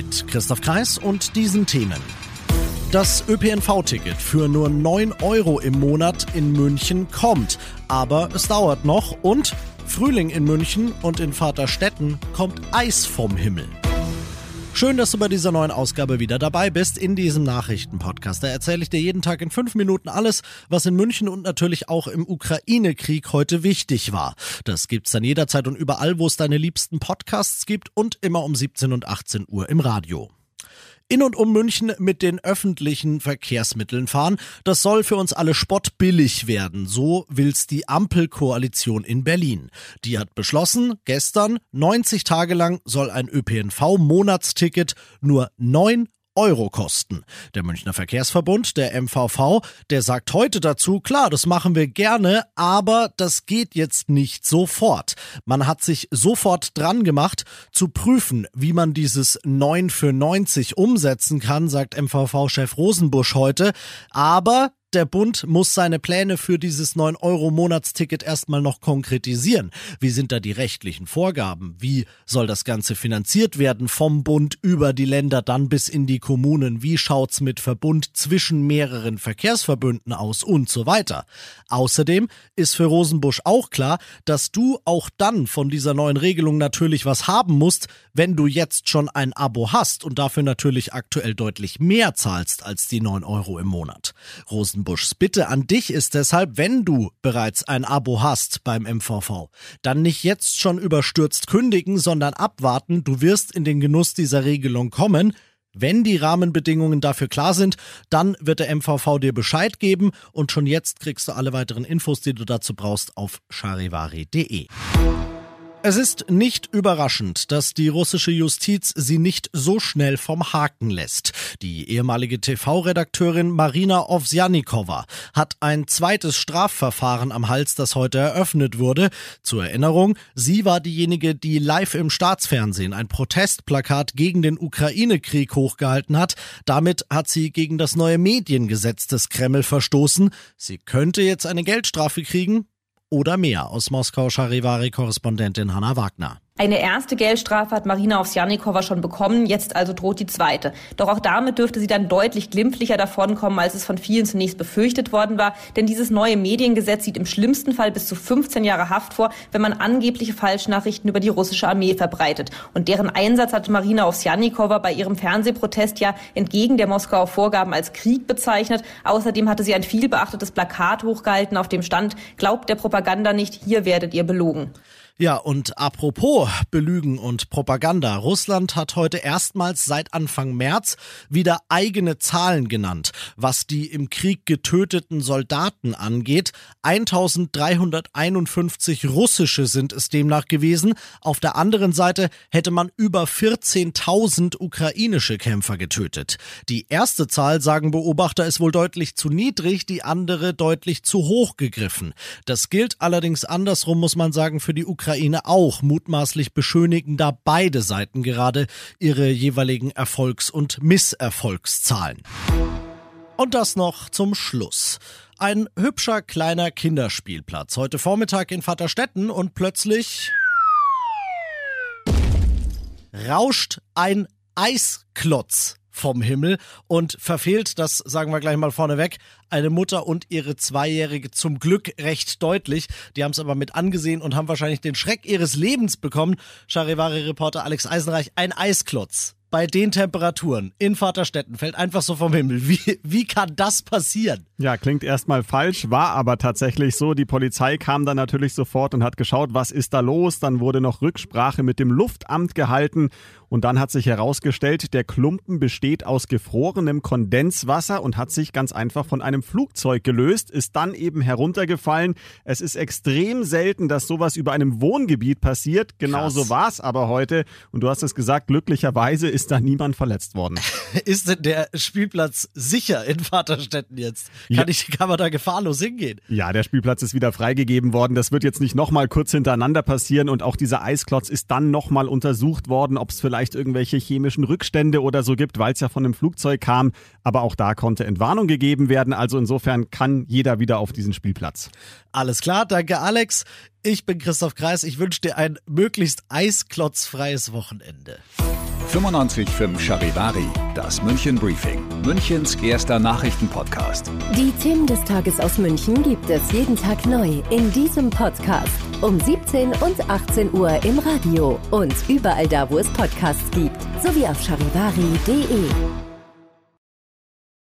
Mit Christoph Kreis und diesen Themen. Das ÖPNV-Ticket für nur 9 Euro im Monat in München kommt, aber es dauert noch und Frühling in München und in Vaterstetten kommt Eis vom Himmel. Schön, dass du bei dieser neuen Ausgabe wieder dabei bist in diesem Nachrichtenpodcast. Da erzähle ich dir jeden Tag in fünf Minuten alles, was in München und natürlich auch im Ukraine-Krieg heute wichtig war. Das gibt's dann jederzeit und überall, wo es deine liebsten Podcasts gibt und immer um 17 und 18 Uhr im Radio in und um München mit den öffentlichen Verkehrsmitteln fahren. Das soll für uns alle spottbillig werden. So will's die Ampelkoalition in Berlin. Die hat beschlossen, gestern 90 Tage lang soll ein ÖPNV-Monatsticket nur 9 Euro kosten. Der Münchner Verkehrsverbund, der MVV, der sagt heute dazu, klar, das machen wir gerne, aber das geht jetzt nicht sofort. Man hat sich sofort dran gemacht, zu prüfen, wie man dieses 9 für 90 umsetzen kann, sagt MVV-Chef Rosenbusch heute. Aber der Bund muss seine Pläne für dieses 9-Euro-Monatsticket erstmal noch konkretisieren. Wie sind da die rechtlichen Vorgaben? Wie soll das Ganze finanziert werden? Vom Bund über die Länder dann bis in die Kommunen? Wie schaut's mit Verbund zwischen mehreren Verkehrsverbünden aus? Und so weiter. Außerdem ist für Rosenbusch auch klar, dass du auch dann von dieser neuen Regelung natürlich was haben musst, wenn du jetzt schon ein Abo hast und dafür natürlich aktuell deutlich mehr zahlst als die 9 Euro im Monat. Rosen Buschs Bitte an dich ist deshalb, wenn du bereits ein Abo hast beim MVV, dann nicht jetzt schon überstürzt kündigen, sondern abwarten. Du wirst in den Genuss dieser Regelung kommen. Wenn die Rahmenbedingungen dafür klar sind, dann wird der MVV dir Bescheid geben und schon jetzt kriegst du alle weiteren Infos, die du dazu brauchst, auf charivari.de. Es ist nicht überraschend, dass die russische Justiz sie nicht so schnell vom Haken lässt. Die ehemalige TV-Redakteurin Marina Ovsjanikova hat ein zweites Strafverfahren am Hals, das heute eröffnet wurde. Zur Erinnerung, sie war diejenige, die live im Staatsfernsehen ein Protestplakat gegen den Ukraine-Krieg hochgehalten hat. Damit hat sie gegen das neue Mediengesetz des Kreml verstoßen. Sie könnte jetzt eine Geldstrafe kriegen, oder mehr aus Moskau Charivari-Korrespondentin Hanna Wagner. Eine erste Geldstrafe hat Marina Ovsjanikova schon bekommen, jetzt also droht die zweite. Doch auch damit dürfte sie dann deutlich glimpflicher davonkommen, als es von vielen zunächst befürchtet worden war. Denn dieses neue Mediengesetz sieht im schlimmsten Fall bis zu 15 Jahre Haft vor, wenn man angebliche Falschnachrichten über die russische Armee verbreitet. Und deren Einsatz hatte Marina Ovsjanikova bei ihrem Fernsehprotest ja entgegen der Moskauer Vorgaben als Krieg bezeichnet. Außerdem hatte sie ein vielbeachtetes Plakat hochgehalten, auf dem stand, glaubt der Propaganda nicht, hier werdet ihr belogen. Ja, und apropos Belügen und Propaganda. Russland hat heute erstmals seit Anfang März wieder eigene Zahlen genannt, was die im Krieg getöteten Soldaten angeht. 1351 russische sind es demnach gewesen. Auf der anderen Seite hätte man über 14.000 ukrainische Kämpfer getötet. Die erste Zahl, sagen Beobachter, ist wohl deutlich zu niedrig, die andere deutlich zu hoch gegriffen. Das gilt allerdings andersrum, muss man sagen, für die Ukraine Ukraine auch. Mutmaßlich beschönigen da beide Seiten gerade ihre jeweiligen Erfolgs- und Misserfolgszahlen. Und das noch zum Schluss. Ein hübscher kleiner Kinderspielplatz. Heute Vormittag in Vaterstetten und plötzlich rauscht ein Eisklotz vom Himmel und verfehlt, das sagen wir gleich mal vorneweg, eine Mutter und ihre Zweijährige zum Glück recht deutlich. Die haben es aber mit angesehen und haben wahrscheinlich den Schreck ihres Lebens bekommen. Charivari-Reporter Alex Eisenreich, ein Eisklotz bei den Temperaturen in Vaterstetten fällt einfach so vom Himmel. Wie, wie kann das passieren? Ja, klingt erstmal falsch, war aber tatsächlich so. Die Polizei kam dann natürlich sofort und hat geschaut, was ist da los. Dann wurde noch Rücksprache mit dem Luftamt gehalten Und dann hat sich herausgestellt, der Klumpen besteht aus gefrorenem Kondenswasser und hat sich ganz einfach von einem Flugzeug gelöst, ist dann eben heruntergefallen. Es ist extrem selten, dass sowas über einem Wohngebiet passiert. Genauso war es aber heute. Und du hast es gesagt, glücklicherweise ist da niemand verletzt worden. ist denn der Spielplatz sicher in Vaterstetten jetzt? Kann, ja. ich, kann man da gefahrlos hingehen? Ja, der Spielplatz ist wieder freigegeben worden. Das wird jetzt nicht nochmal kurz hintereinander passieren und auch dieser Eisklotz ist dann nochmal untersucht worden, ob es vielleicht irgendwelche chemischen Rückstände oder so gibt, weil es ja von einem Flugzeug kam. Aber auch da konnte Entwarnung gegeben werden. Also insofern kann jeder wieder auf diesen Spielplatz. Alles klar, danke Alex. Ich bin Christoph Kreis. Ich wünsche dir ein möglichst eisklotzfreies Wochenende. 95.5 Charivari, das München Briefing, Münchens erster Nachrichtenpodcast. Die Themen des Tages aus München gibt es jeden Tag neu in diesem Podcast. Um 17 und 18 Uhr im Radio und überall da, wo es Podcasts gibt, sowie auf charivari.de.